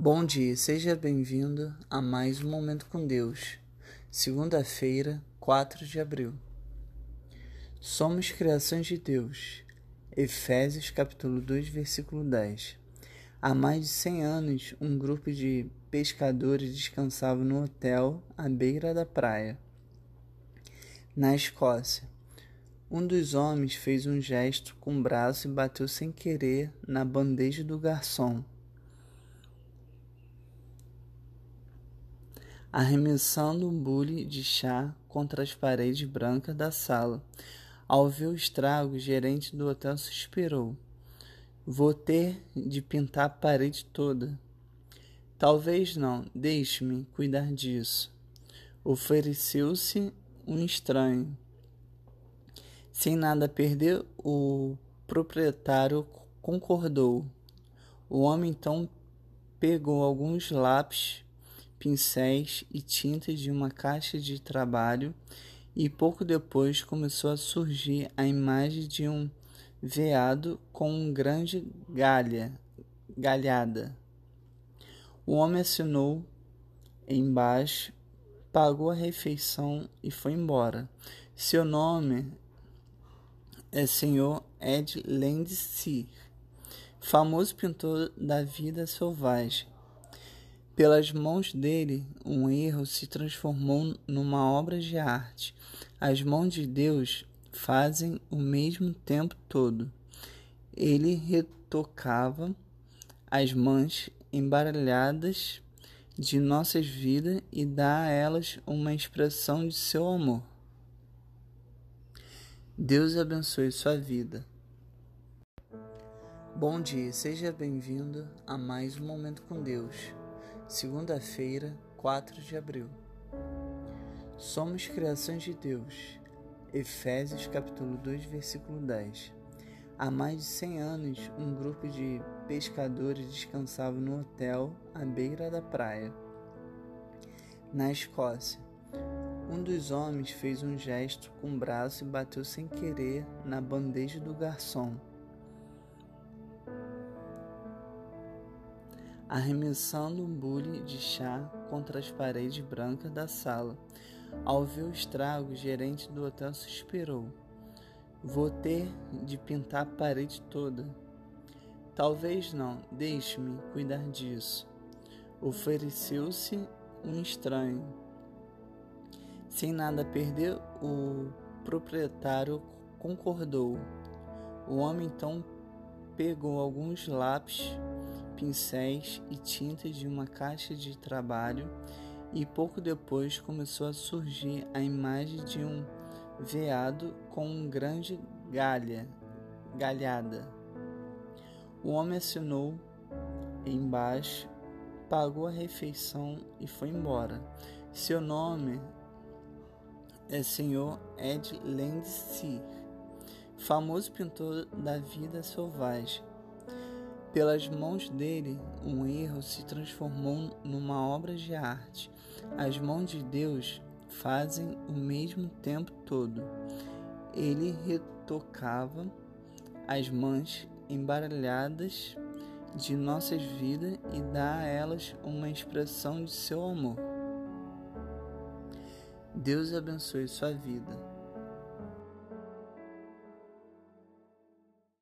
Bom dia, seja bem-vindo a mais um Momento com Deus. Segunda-feira, 4 de abril. Somos criações de Deus. Efésios capítulo 2, versículo 10. Há mais de 100 anos, um grupo de pescadores descansava no hotel à beira da praia, na Escócia. Um dos homens fez um gesto com o braço e bateu sem querer na bandeja do garçom. Arremessando um bule de chá contra as paredes brancas da sala. Ao ver o estrago, o gerente do hotel suspirou. Vou ter de pintar a parede toda. Talvez não, deixe-me cuidar disso. Ofereceu-se um estranho. Sem nada a perder, o proprietário concordou. O homem então pegou alguns lápis pincéis e tintas de uma caixa de trabalho e pouco depois começou a surgir a imagem de um veado com um grande galha, galhada. O homem assinou embaixo, pagou a refeição e foi embora. Seu nome é Sr. Ed Landseer, famoso pintor da vida selvagem. Pelas mãos dele, um erro se transformou numa obra de arte. As mãos de Deus fazem o mesmo tempo todo. Ele retocava as mãos embaralhadas de nossas vidas e dá a elas uma expressão de seu amor. Deus abençoe sua vida. Bom dia, seja bem-vindo a mais um Momento com Deus. Segunda-feira, 4 de abril. Somos criações de Deus. Efésios capítulo 2, versículo 10. Há mais de 100 anos, um grupo de pescadores descansava no hotel à beira da praia, na Escócia. Um dos homens fez um gesto com o braço e bateu sem querer na bandeja do garçom. Arremessando um bule de chá contra as paredes brancas da sala. Ao ver o estrago, o gerente do hotel suspirou. Vou ter de pintar a parede toda. Talvez não, deixe-me cuidar disso. Ofereceu-se um estranho. Sem nada a perder, o proprietário concordou. O homem então pegou alguns lápis pincéis e tintas de uma caixa de trabalho e pouco depois começou a surgir a imagem de um veado com um grande galha, galhada. O homem assinou embaixo, pagou a refeição e foi embora. Seu nome é Sr. Ed Landseer, famoso pintor da vida selvagem. Pelas mãos dele, um erro se transformou numa obra de arte. As mãos de Deus fazem o mesmo tempo todo. Ele retocava as mãos embaralhadas de nossas vidas e dá a elas uma expressão de seu amor. Deus abençoe sua vida.